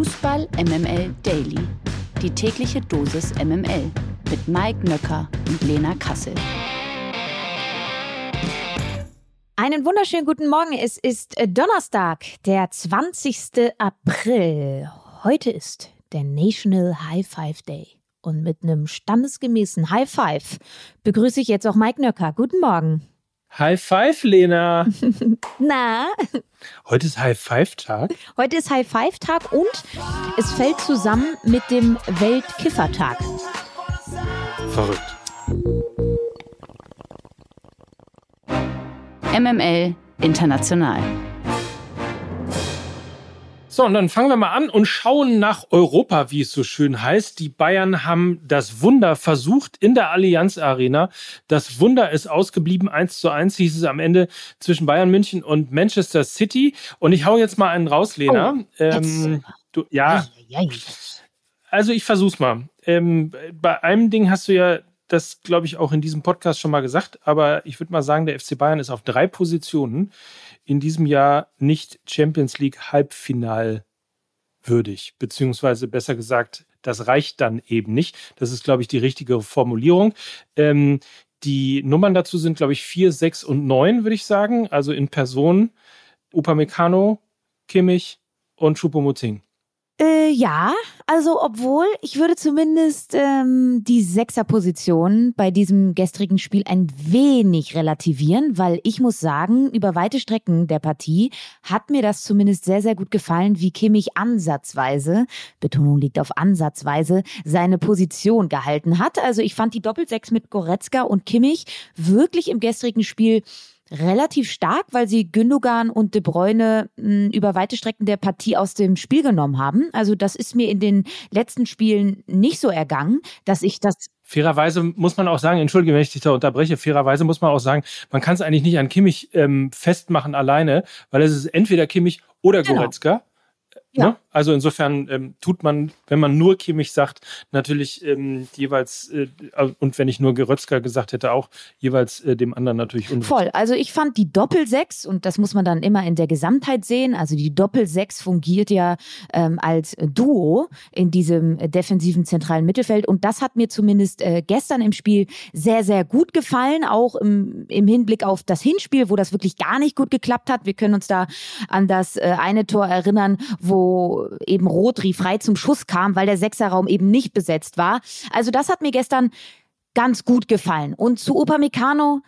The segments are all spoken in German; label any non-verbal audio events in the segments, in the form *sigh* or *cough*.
Fußball MML Daily. Die tägliche Dosis MML mit Mike Nöcker und Lena Kassel. Einen wunderschönen guten Morgen. Es ist äh, Donnerstag, der 20. April. Heute ist der National High Five Day. Und mit einem standesgemäßen High Five begrüße ich jetzt auch Mike Nöcker. Guten Morgen. High Five, Lena. *laughs* Na? Heute ist High Five Tag. Heute ist High Five Tag und es fällt zusammen mit dem Weltkiffertag. Verrückt. MML International. So, und dann fangen wir mal an und schauen nach Europa, wie es so schön heißt. Die Bayern haben das Wunder versucht in der Allianz Arena. Das Wunder ist ausgeblieben. 1 zu 1 hieß es am Ende zwischen Bayern München und Manchester City. Und ich hau jetzt mal einen raus, Lena. Oh, ähm, du, ja. Also ich versuch's mal. Ähm, bei einem Ding hast du ja das, glaube ich, auch in diesem Podcast schon mal gesagt. Aber ich würde mal sagen, der FC Bayern ist auf drei Positionen in diesem Jahr nicht Champions League Halbfinal würdig, beziehungsweise besser gesagt, das reicht dann eben nicht. Das ist, glaube ich, die richtige Formulierung. Ähm, die Nummern dazu sind, glaube ich, vier, sechs und neun, würde ich sagen. Also in Person Upamecano, Kimmich und Choupo-Moting. Äh, ja, also obwohl ich würde zumindest ähm, die Sechserposition bei diesem gestrigen Spiel ein wenig relativieren, weil ich muss sagen, über weite Strecken der Partie hat mir das zumindest sehr, sehr gut gefallen, wie Kimmich ansatzweise, Betonung liegt auf ansatzweise, seine Position gehalten hat. Also ich fand die Doppelsechs mit Goretzka und Kimmich wirklich im gestrigen Spiel relativ stark, weil sie Gündogan und De Bruyne mh, hm, über weite Strecken der Partie aus dem Spiel genommen haben. Also das ist mir in den letzten Spielen nicht so ergangen, dass ich das Fairerweise muss man auch sagen, entschuldige, wenn ich dich da unterbreche, fairerweise muss man auch sagen, man kann es eigentlich nicht an Kimmich ähm, festmachen alleine, weil es ist entweder Kimmich oder genau. Goretzka. Ja. Ne? Also insofern ähm, tut man, wenn man nur Kimmich sagt, natürlich ähm, jeweils, äh, und wenn ich nur Gerötzka gesagt hätte, auch jeweils äh, dem anderen natürlich unrecht. Voll. Also ich fand die Doppelsechs, und das muss man dann immer in der Gesamtheit sehen, also die Doppelsechs fungiert ja ähm, als Duo in diesem defensiven zentralen Mittelfeld. Und das hat mir zumindest äh, gestern im Spiel sehr, sehr gut gefallen, auch im, im Hinblick auf das Hinspiel, wo das wirklich gar nicht gut geklappt hat. Wir können uns da an das äh, eine Tor erinnern, wo eben Rodri frei zum Schuss kam, weil der Sechserraum eben nicht besetzt war. Also das hat mir gestern ganz gut gefallen. Und zu Upamecano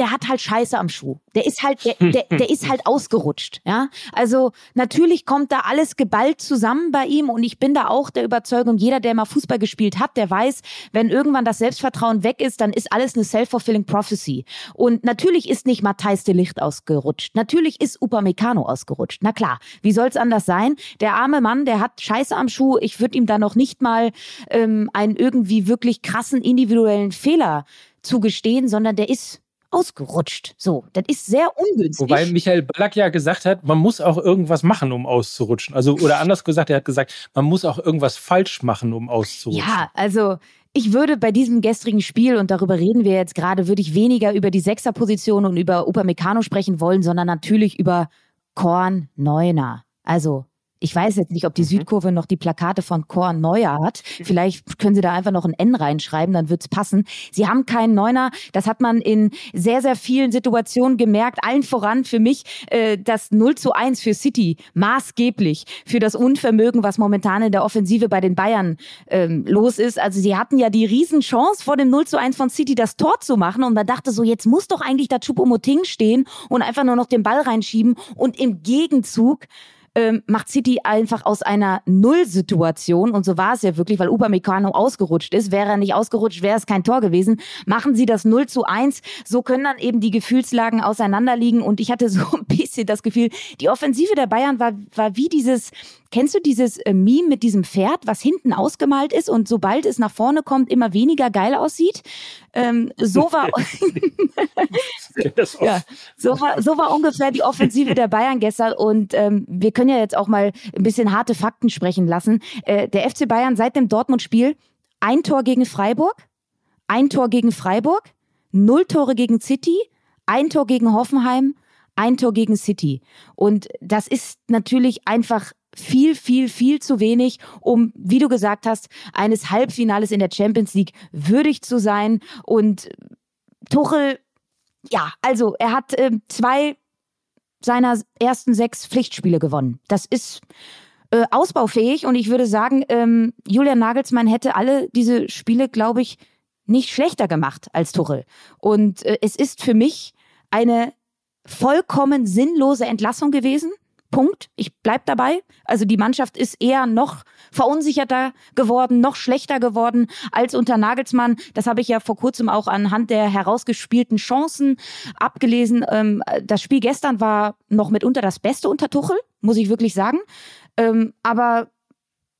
der hat halt Scheiße am Schuh. Der ist halt, der, der, *laughs* der ist halt ausgerutscht, ja. Also natürlich kommt da alles geballt zusammen bei ihm und ich bin da auch der Überzeugung, jeder, der mal Fußball gespielt hat, der weiß, wenn irgendwann das Selbstvertrauen weg ist, dann ist alles eine self-fulfilling prophecy. Und natürlich ist nicht Matthijs de Licht ausgerutscht. Natürlich ist Upamecano ausgerutscht. Na klar, wie soll's anders sein? Der arme Mann, der hat Scheiße am Schuh. Ich würde ihm da noch nicht mal ähm, einen irgendwie wirklich krassen individuellen Fehler zugestehen, sondern der ist ausgerutscht. So, das ist sehr ungünstig. Wobei Michael Ballack ja gesagt hat, man muss auch irgendwas machen, um auszurutschen. Also, oder anders gesagt, er hat gesagt, man muss auch irgendwas falsch machen, um auszurutschen. Ja, also ich würde bei diesem gestrigen Spiel, und darüber reden wir jetzt gerade, würde ich weniger über die Sechserposition und über Upamecano sprechen wollen, sondern natürlich über Korn Neuner. Also ich weiß jetzt nicht, ob die mhm. Südkurve noch die Plakate von Korn Neuer hat. Vielleicht können Sie da einfach noch ein N reinschreiben, dann wird's passen. Sie haben keinen Neuner. Das hat man in sehr, sehr vielen Situationen gemerkt. Allen voran für mich äh, das 0 zu 1 für City maßgeblich für das Unvermögen, was momentan in der Offensive bei den Bayern ähm, los ist. Also sie hatten ja die Riesenchance vor dem 0 zu 1 von City das Tor zu machen und man dachte so, jetzt muss doch eigentlich da Chupomoting stehen und einfach nur noch den Ball reinschieben und im Gegenzug ähm, macht City einfach aus einer Nullsituation, und so war es ja wirklich, weil Upamecano ausgerutscht ist. Wäre er nicht ausgerutscht, wäre es kein Tor gewesen. Machen sie das 0 zu 1. So können dann eben die Gefühlslagen auseinanderliegen. Und ich hatte so *laughs* ein bisschen das Gefühl, die Offensive der Bayern war, war wie dieses Kennst du dieses äh, Meme mit diesem Pferd, was hinten ausgemalt ist und sobald es nach vorne kommt, immer weniger geil aussieht? Ähm, so war *laughs* *laughs* ja, so war so war ungefähr die Offensive der Bayern gestern und ähm, wir können ja jetzt auch mal ein bisschen harte Fakten sprechen lassen. Äh, der FC Bayern seit dem Dortmund-Spiel ein Tor gegen Freiburg, ein Tor gegen Freiburg, null Tore gegen City, ein Tor gegen Hoffenheim, ein Tor gegen City. Und das ist natürlich einfach viel, viel, viel zu wenig, um, wie du gesagt hast, eines Halbfinales in der Champions League würdig zu sein. Und Tuchel, ja, also er hat äh, zwei seiner ersten sechs Pflichtspiele gewonnen. Das ist äh, ausbaufähig und ich würde sagen, ähm, Julian Nagelsmann hätte alle diese Spiele, glaube ich, nicht schlechter gemacht als Tuchel. Und äh, es ist für mich eine vollkommen sinnlose Entlassung gewesen. Punkt. Ich bleib dabei. Also die Mannschaft ist eher noch verunsicherter geworden, noch schlechter geworden als unter Nagelsmann. Das habe ich ja vor kurzem auch anhand der herausgespielten Chancen abgelesen. Ähm, das Spiel gestern war noch mitunter das Beste unter Tuchel, muss ich wirklich sagen. Ähm, aber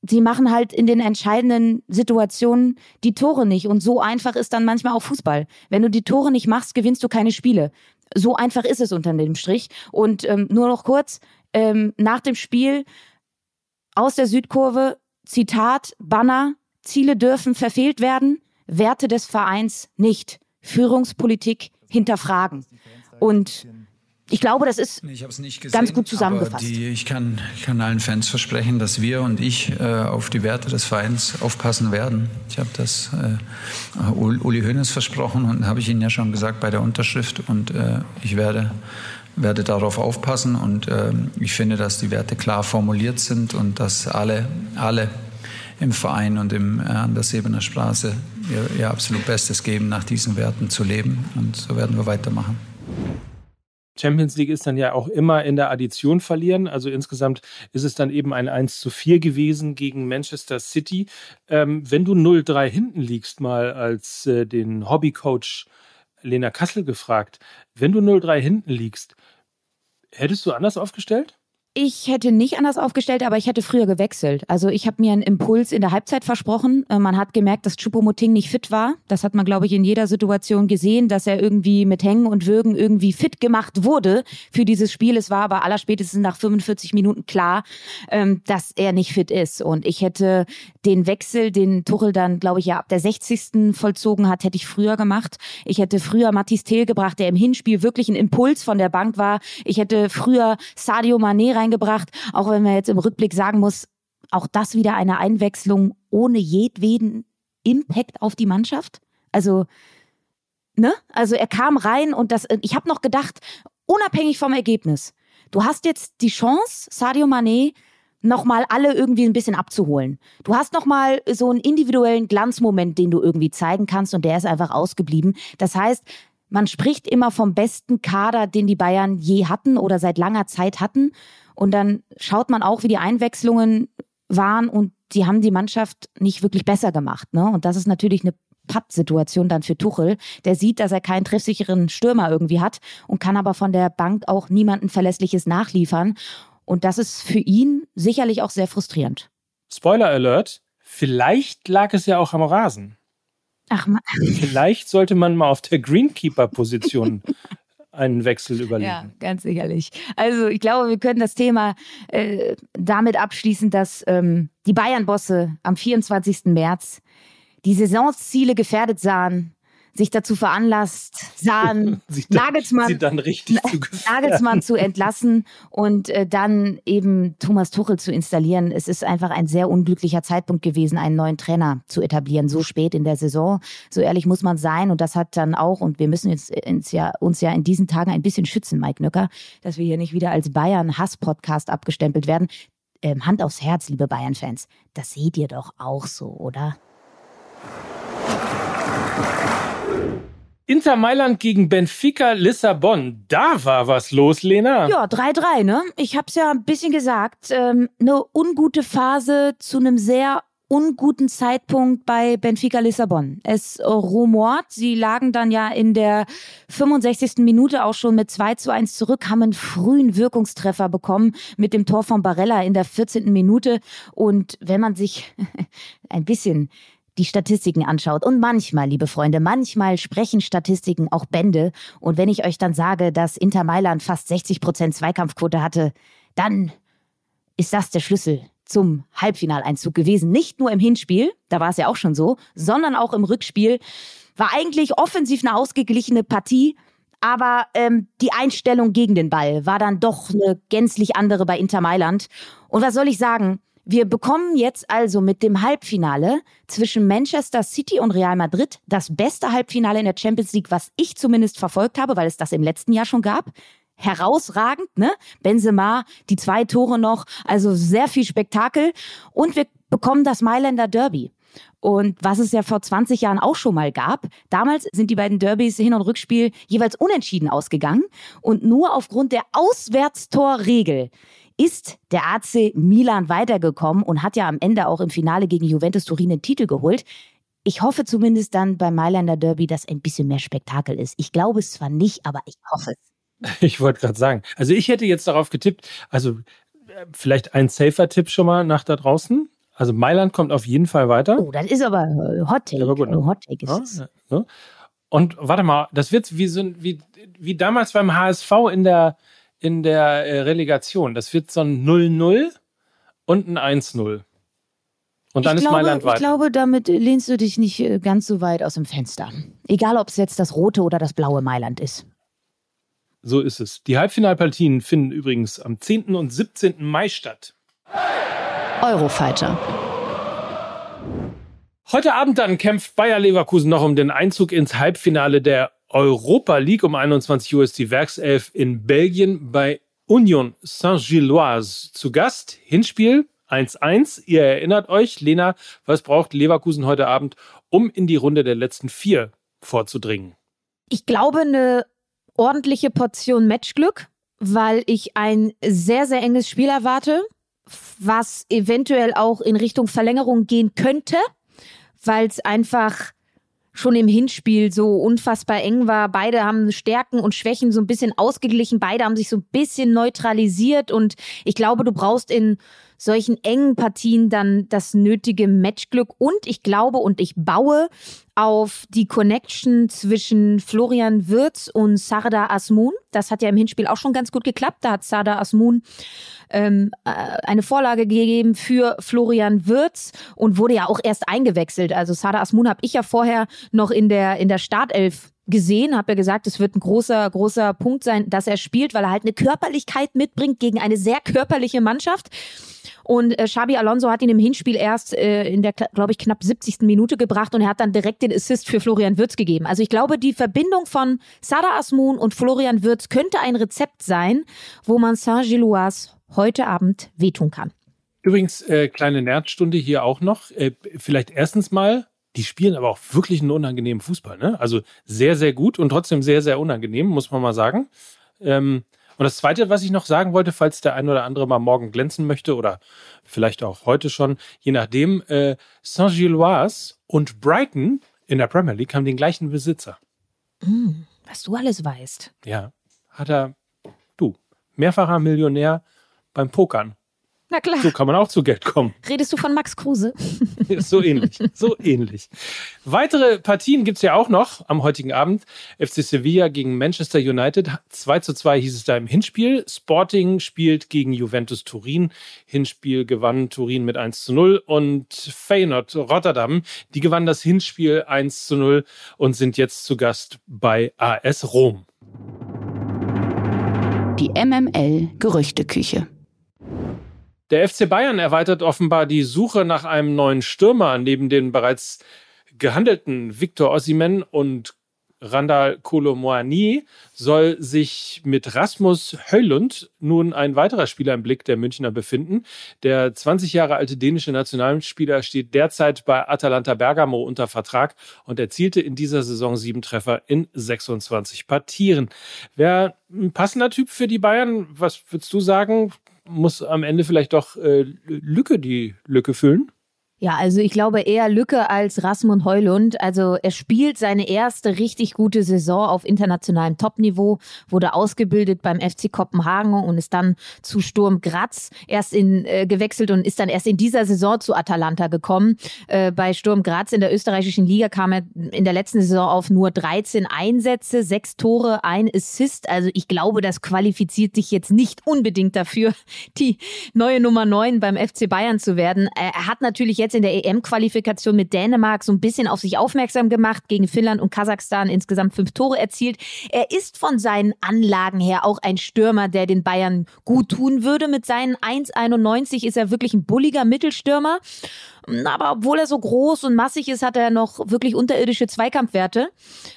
sie machen halt in den entscheidenden Situationen die Tore nicht. Und so einfach ist dann manchmal auch Fußball. Wenn du die Tore nicht machst, gewinnst du keine Spiele. So einfach ist es unter dem Strich. Und ähm, nur noch kurz, ähm, nach dem Spiel aus der Südkurve, Zitat, Banner, Ziele dürfen verfehlt werden, Werte des Vereins nicht. Führungspolitik hinterfragen. Und ich glaube, das ist gesehen, ganz gut zusammengefasst. Die, ich, kann, kann allen Fans versprechen, dass wir und ich äh, auf die Werte des Vereins aufpassen werden. Ich habe das äh, Uli Hoeneß versprochen und habe ich Ihnen ja schon gesagt bei der Unterschrift. Und äh, ich werde, werde darauf aufpassen. Und äh, ich finde, dass die Werte klar formuliert sind und dass alle, alle im Verein und im, äh, an der Sebener Straße ihr, ihr absolut Bestes geben, nach diesen Werten zu leben. Und so werden wir weitermachen. Champions League ist dann ja auch immer in der Addition verlieren. Also insgesamt ist es dann eben ein 1 zu 4 gewesen gegen Manchester City. Ähm, wenn du 0-3 hinten liegst, mal als äh, den Hobbycoach Lena Kassel gefragt, wenn du 0-3 hinten liegst, hättest du anders aufgestellt? Ich hätte nicht anders aufgestellt, aber ich hätte früher gewechselt. Also ich habe mir einen Impuls in der Halbzeit versprochen. Äh, man hat gemerkt, dass Chupomoting nicht fit war. Das hat man, glaube ich, in jeder Situation gesehen, dass er irgendwie mit Hängen und Würgen irgendwie fit gemacht wurde für dieses Spiel. Es war aber allerspätestens nach 45 Minuten klar, ähm, dass er nicht fit ist. Und ich hätte den Wechsel, den Tuchel dann, glaube ich, ja ab der 60. vollzogen hat, hätte ich früher gemacht. Ich hätte früher Mathis Thiel gebracht, der im Hinspiel wirklich ein Impuls von der Bank war. Ich hätte früher Sadio Mané reingebracht, auch wenn man jetzt im Rückblick sagen muss, auch das wieder eine Einwechslung ohne jedweden Impact auf die Mannschaft. Also, ne? Also er kam rein und das, ich habe noch gedacht, unabhängig vom Ergebnis, du hast jetzt die Chance, Sadio Mané nochmal alle irgendwie ein bisschen abzuholen. Du hast nochmal so einen individuellen Glanzmoment, den du irgendwie zeigen kannst und der ist einfach ausgeblieben. Das heißt, man spricht immer vom besten Kader, den die Bayern je hatten oder seit langer Zeit hatten. Und dann schaut man auch, wie die Einwechslungen waren und die haben die Mannschaft nicht wirklich besser gemacht. Ne? Und das ist natürlich eine Pattsituation dann für Tuchel. Der sieht, dass er keinen treffsicheren Stürmer irgendwie hat und kann aber von der Bank auch niemanden Verlässliches nachliefern. Und das ist für ihn sicherlich auch sehr frustrierend. Spoiler Alert, vielleicht lag es ja auch am Rasen. Ach man. Vielleicht sollte man mal auf der Greenkeeper-Position *laughs* einen Wechsel überlegen. Ja, ganz sicherlich. Also ich glaube, wir können das Thema äh, damit abschließen, dass ähm, die Bayern-Bosse am 24. März die Saisonziele gefährdet sahen sich dazu veranlasst sahen, Nagelsmann, Nagelsmann zu entlassen und äh, dann eben Thomas Tuchel zu installieren. Es ist einfach ein sehr unglücklicher Zeitpunkt gewesen, einen neuen Trainer zu etablieren, so spät in der Saison. So ehrlich muss man sein und das hat dann auch, und wir müssen jetzt uns ja, uns ja in diesen Tagen ein bisschen schützen, Mike Nöcker, dass wir hier nicht wieder als Bayern-Hass-Podcast abgestempelt werden. Ähm, Hand aufs Herz, liebe Bayern-Fans, das seht ihr doch auch so, oder? Inter Mailand gegen Benfica Lissabon. Da war was los, Lena. Ja, 3-3, ne? Ich hab's ja ein bisschen gesagt. Ähm, eine ungute Phase zu einem sehr unguten Zeitpunkt bei Benfica Lissabon. Es rumort, sie lagen dann ja in der 65. Minute auch schon mit 2 zu 1 zurück, haben einen frühen Wirkungstreffer bekommen mit dem Tor von Barella in der 14. Minute. Und wenn man sich *laughs* ein bisschen die Statistiken anschaut. Und manchmal, liebe Freunde, manchmal sprechen Statistiken auch Bände. Und wenn ich euch dann sage, dass Inter Mailand fast 60 Prozent Zweikampfquote hatte, dann ist das der Schlüssel zum Halbfinaleinzug gewesen. Nicht nur im Hinspiel, da war es ja auch schon so, sondern auch im Rückspiel. War eigentlich offensiv eine ausgeglichene Partie. aber ähm, die Einstellung gegen den Ball war dann doch eine gänzlich andere bei Inter Mailand. Und was soll ich sagen? Wir bekommen jetzt also mit dem Halbfinale zwischen Manchester City und Real Madrid das beste Halbfinale in der Champions League, was ich zumindest verfolgt habe, weil es das im letzten Jahr schon gab. Herausragend, ne? Benzema, die zwei Tore noch, also sehr viel Spektakel. Und wir bekommen das Mailänder Derby. Und was es ja vor 20 Jahren auch schon mal gab. Damals sind die beiden Derbys Hin- und Rückspiel jeweils unentschieden ausgegangen. Und nur aufgrund der Auswärtstorregel ist der AC Milan weitergekommen und hat ja am Ende auch im Finale gegen Juventus Turin den Titel geholt. Ich hoffe zumindest dann beim Mailänder Derby, dass ein bisschen mehr Spektakel ist. Ich glaube es zwar nicht, aber ich hoffe es. *laughs* Ich wollte gerade sagen, also ich hätte jetzt darauf getippt, also äh, vielleicht ein safer Tipp schon mal nach da draußen. Also Mailand kommt auf jeden Fall weiter. Oh, das ist aber äh, Hot Take. Ja, gut, ne? Hot Take ist ja, ja. Und warte mal, das wird wie so wie, wie damals beim HSV in der in der äh, Relegation. Das wird so ein 0-0 und ein 1-0. Und dann ich ist glaube, Mailand weiter. Ich glaube, damit lehnst du dich nicht äh, ganz so weit aus dem Fenster. Egal, ob es jetzt das rote oder das blaue Mailand ist. So ist es. Die Halbfinalpartien finden übrigens am 10. und 17. Mai statt. Eurofighter. Heute Abend dann kämpft Bayer Leverkusen noch um den Einzug ins Halbfinale der Europa League. Um 21 Uhr ist die Werkself in Belgien bei Union Saint-Gilloise zu Gast. Hinspiel 1-1. Ihr erinnert euch, Lena, was braucht Leverkusen heute Abend, um in die Runde der letzten vier vorzudringen? Ich glaube, eine ordentliche Portion Matchglück, weil ich ein sehr, sehr enges Spiel erwarte, was eventuell auch in Richtung Verlängerung gehen könnte, weil es einfach schon im Hinspiel so unfassbar eng war. Beide haben Stärken und Schwächen so ein bisschen ausgeglichen. Beide haben sich so ein bisschen neutralisiert. Und ich glaube, du brauchst in solchen engen Partien dann das nötige Matchglück. Und ich glaube und ich baue auf die Connection zwischen Florian Wirz und Sardar Asmun. Das hat ja im Hinspiel auch schon ganz gut geklappt. Da hat Sardar Asmun ähm, äh, eine Vorlage gegeben für Florian Wirz und wurde ja auch erst eingewechselt. Also Sardar Asmun habe ich ja vorher noch in der, in der Startelf gesehen, habe ja gesagt, es wird ein großer, großer Punkt sein, dass er spielt, weil er halt eine Körperlichkeit mitbringt gegen eine sehr körperliche Mannschaft. Und äh, Xabi Alonso hat ihn im Hinspiel erst äh, in der, glaube ich, knapp 70. Minute gebracht und er hat dann direkt den Assist für Florian Würz gegeben. Also ich glaube, die Verbindung von Sada Asmun und Florian Würz könnte ein Rezept sein, wo man Saint-Gilloise heute Abend wehtun kann. Übrigens, äh, kleine Nerdstunde hier auch noch. Äh, vielleicht erstens mal, die spielen aber auch wirklich einen unangenehmen Fußball. Ne? Also sehr, sehr gut und trotzdem sehr, sehr unangenehm, muss man mal sagen. Ähm, und das Zweite, was ich noch sagen wollte, falls der ein oder andere mal morgen glänzen möchte oder vielleicht auch heute schon, je nachdem, äh, Saint-Gilloise und Brighton in der Premier League haben den gleichen Besitzer. Mm, was du alles weißt. Ja, hat er, du, mehrfacher Millionär beim Pokern. Na klar. So kann man auch zu Geld kommen. Redest du von Max Kruse? *laughs* so ähnlich, so ähnlich. Weitere Partien gibt es ja auch noch am heutigen Abend. FC Sevilla gegen Manchester United. 2 zu 2 hieß es da im Hinspiel. Sporting spielt gegen Juventus Turin. Hinspiel gewann Turin mit 1 zu 0. Und Feyenoord Rotterdam, die gewann das Hinspiel 1 zu 0 und sind jetzt zu Gast bei AS Rom. Die MML Gerüchteküche. Der FC Bayern erweitert offenbar die Suche nach einem neuen Stürmer neben den bereits gehandelten Victor Ossimen und Randall Kolomoani soll sich mit Rasmus Höllund nun ein weiterer Spieler im Blick der Münchner befinden. Der 20 Jahre alte dänische Nationalspieler steht derzeit bei Atalanta Bergamo unter Vertrag und erzielte in dieser Saison sieben Treffer in 26 Partien. Wer ein passender Typ für die Bayern? Was würdest du sagen? Muss am Ende vielleicht doch äh, Lücke die Lücke füllen? Ja, also ich glaube eher Lücke als Rasmund Heulund. Also er spielt seine erste richtig gute Saison auf internationalem Topniveau, wurde ausgebildet beim FC Kopenhagen und ist dann zu Sturm Graz erst in äh, gewechselt und ist dann erst in dieser Saison zu Atalanta gekommen. Äh, bei Sturm Graz in der österreichischen Liga kam er in der letzten Saison auf nur 13 Einsätze, sechs Tore, ein Assist. Also ich glaube, das qualifiziert sich jetzt nicht unbedingt dafür, *laughs* die neue Nummer 9 beim FC Bayern zu werden. Er hat natürlich jetzt ebenfalls in der EM-Qualifikation mit Dänemark so ein bisschen auf sich aufmerksam gemacht, gegen Finnland und Kasachstan insgesamt fünf Tore erzielt. Er ist von seinen Anlagen her auch ein Stürmer, der den Bayern gut tun würde. Mit seinen 1,91 ist er wirklich ein bulliger Mittelstürmer. Aber obwohl er so groß und massig ist, hat er noch wirklich unterirdische Zweikampfwerte.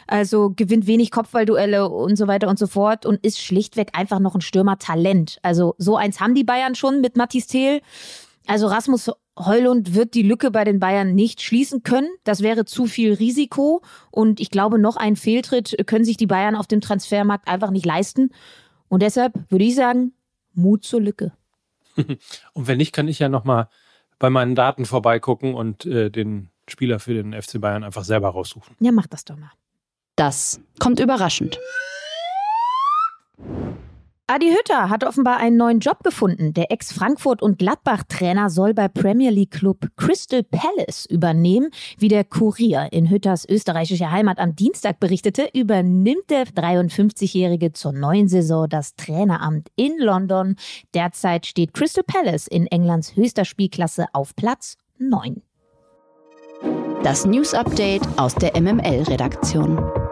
Also gewinnt wenig Kopfballduelle und so weiter und so fort und ist schlichtweg einfach noch ein Stürmertalent. Also so eins haben die Bayern schon mit Mathis Thiel. Also Rasmus Heulund wird die Lücke bei den Bayern nicht schließen können. Das wäre zu viel Risiko. Und ich glaube, noch ein Fehltritt können sich die Bayern auf dem Transfermarkt einfach nicht leisten. Und deshalb würde ich sagen, Mut zur Lücke. *laughs* Und wenn nicht, kann ich ja nochmal bei meinen Daten vorbeigucken und äh, den Spieler für den FC Bayern einfach selber raussuchen. Ja, mach das doch mal. Das kommt überraschend. Adi Hütter hat offenbar einen neuen Job gefunden. Der Ex-Frankfurt- und Gladbach-Trainer soll bei Premier League-Club Crystal Palace übernehmen. Wie der Kurier in Hütters österreichischer Heimat am Dienstag berichtete, übernimmt der 53-Jährige zur neuen Saison das Traineramt in London. Derzeit steht Crystal Palace in Englands höchster Spielklasse auf Platz 9. Das News Update aus der MML-Redaktion.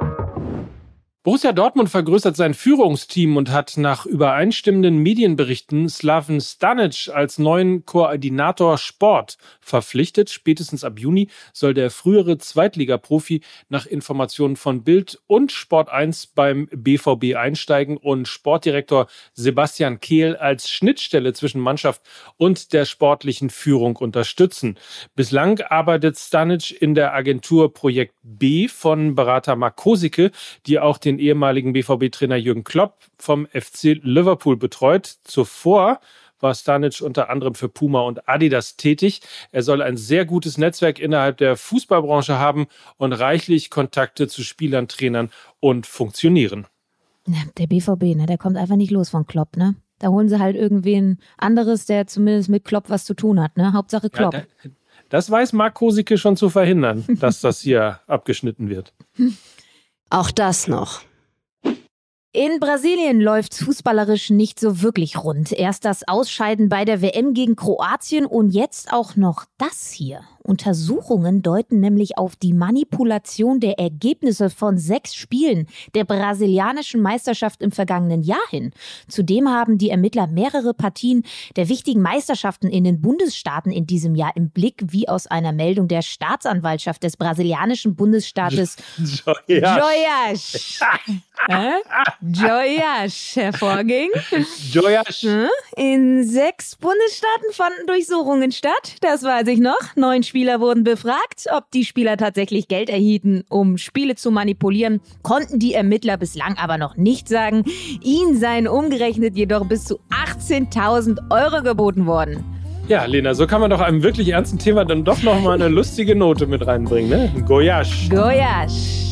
Borussia Dortmund vergrößert sein Führungsteam und hat nach übereinstimmenden Medienberichten Slaven Stanic als neuen Koordinator Sport verpflichtet. Spätestens ab Juni soll der frühere Zweitligaprofi nach Informationen von Bild und Sport 1 beim BVB einsteigen und Sportdirektor Sebastian Kehl als Schnittstelle zwischen Mannschaft und der sportlichen Führung unterstützen. Bislang arbeitet Stanic in der Agentur Projekt B von Berater Mark Kosicke, die auch den den ehemaligen BVB-Trainer Jürgen Klopp vom FC Liverpool betreut. Zuvor war Stanic unter anderem für Puma und Adidas tätig. Er soll ein sehr gutes Netzwerk innerhalb der Fußballbranche haben und reichlich Kontakte zu Spielern, Trainern und Funktionieren. Der BVB, ne, der kommt einfach nicht los von Klopp, ne? Da holen sie halt irgendwen anderes, der zumindest mit Klopp was zu tun hat, ne? Hauptsache Klopp. Ja, das weiß Marc Kosicke schon zu verhindern, dass das *laughs* hier abgeschnitten wird. *laughs* Auch das noch. In Brasilien läuft fußballerisch nicht so wirklich rund. Erst das Ausscheiden bei der WM gegen Kroatien und jetzt auch noch das hier. Untersuchungen deuten nämlich auf die Manipulation der Ergebnisse von sechs Spielen der brasilianischen Meisterschaft im vergangenen Jahr hin. Zudem haben die Ermittler mehrere Partien der wichtigen Meisterschaften in den Bundesstaaten in diesem Jahr im Blick, wie aus einer Meldung der Staatsanwaltschaft des brasilianischen Bundesstaates Joyas. Joyas *laughs* hervorging. Joyas. In sechs Bundesstaaten fanden Durchsuchungen statt. Das weiß ich noch. Neun Spieler wurden befragt. Ob die Spieler tatsächlich Geld erhielten, um Spiele zu manipulieren, konnten die Ermittler bislang aber noch nicht sagen. Ihnen seien umgerechnet jedoch bis zu 18.000 Euro geboten worden. Ja, Lena, so kann man doch einem wirklich ernsten Thema dann doch noch mal eine lustige Note mit reinbringen, ne? Goyash. Goyash.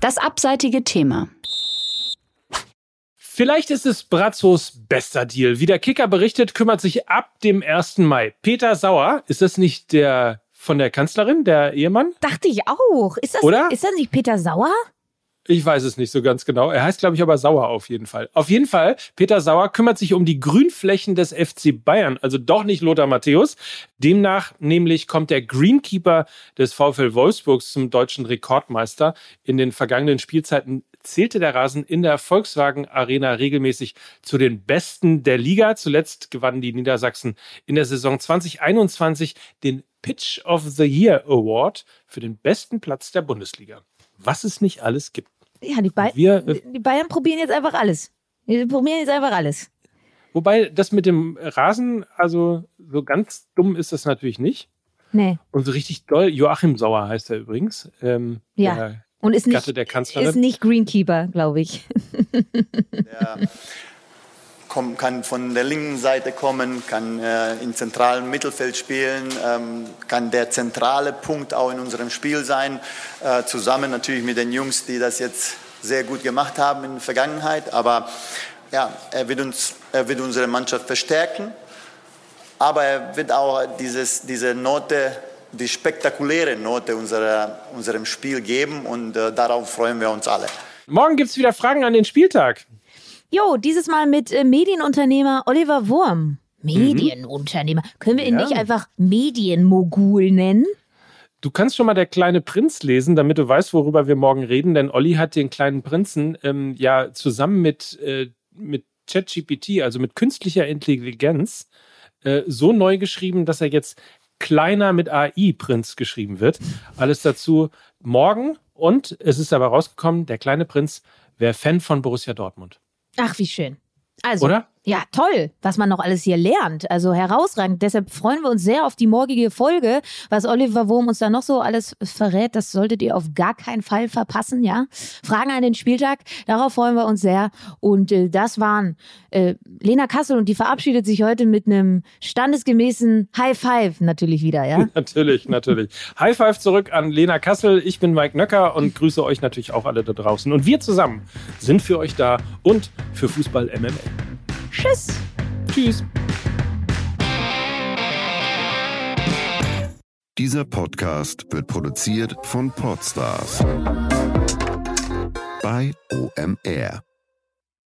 Das abseitige Thema. Vielleicht ist es Brazzos bester Deal. Wie der Kicker berichtet, kümmert sich ab dem 1. Mai Peter Sauer, ist das nicht der von der Kanzlerin, der Ehemann? Dachte ich auch. Ist das, Oder? Ist das nicht Peter Sauer? Ich weiß es nicht so ganz genau. Er heißt, glaube ich, aber Sauer auf jeden Fall. Auf jeden Fall, Peter Sauer kümmert sich um die Grünflächen des FC Bayern, also doch nicht Lothar Matthäus. Demnach nämlich kommt der Greenkeeper des VfL Wolfsburgs zum deutschen Rekordmeister. In den vergangenen Spielzeiten zählte der Rasen in der Volkswagen Arena regelmäßig zu den besten der Liga. Zuletzt gewannen die Niedersachsen in der Saison 2021 den Pitch of the Year Award für den besten Platz der Bundesliga. Was es nicht alles gibt. Ja, die, ba Wir, äh, die Bayern probieren jetzt einfach alles. Die probieren jetzt einfach alles. Wobei das mit dem Rasen, also so ganz dumm ist das natürlich nicht. Nee. Und so richtig doll, Joachim Sauer heißt er übrigens. Ähm, ja. Und ist nicht, der Kanzlerin. ist nicht Greenkeeper, glaube ich. *laughs* Der komm, kann von der linken Seite kommen, kann äh, im zentralen Mittelfeld spielen, ähm, kann der zentrale Punkt auch in unserem Spiel sein. Äh, zusammen natürlich mit den Jungs, die das jetzt sehr gut gemacht haben in der Vergangenheit. Aber ja, er wird, uns, er wird unsere Mannschaft verstärken. Aber er wird auch dieses, diese Note die spektakuläre Note unserer, unserem Spiel geben und äh, darauf freuen wir uns alle. Morgen gibt es wieder Fragen an den Spieltag. Jo, dieses Mal mit äh, Medienunternehmer Oliver Wurm. Medienunternehmer. Können wir ihn ja. nicht einfach Medienmogul nennen? Du kannst schon mal der kleine Prinz lesen, damit du weißt, worüber wir morgen reden, denn Olli hat den kleinen Prinzen ähm, ja zusammen mit, äh, mit ChatGPT, also mit künstlicher Intelligenz, äh, so neu geschrieben, dass er jetzt kleiner mit AI Prinz geschrieben wird. Alles dazu morgen und es ist aber rausgekommen, der kleine Prinz wäre Fan von Borussia Dortmund. Ach, wie schön. Also, Oder? Ja, toll, was man noch alles hier lernt. Also herausragend. Deshalb freuen wir uns sehr auf die morgige Folge. Was Oliver Wurm uns da noch so alles verrät, das solltet ihr auf gar keinen Fall verpassen, ja? Fragen an den Spieltag, darauf freuen wir uns sehr. Und äh, das waren äh, Lena Kassel und die verabschiedet sich heute mit einem standesgemäßen High Five natürlich wieder, ja? *laughs* natürlich, natürlich. High Five zurück an Lena Kassel. Ich bin Mike Nöcker und grüße euch natürlich auch alle da draußen. Und wir zusammen sind für euch da und für Fußball MML. Tschüss. Tschüss. Dieser Podcast wird produziert von Podstars bei OMR.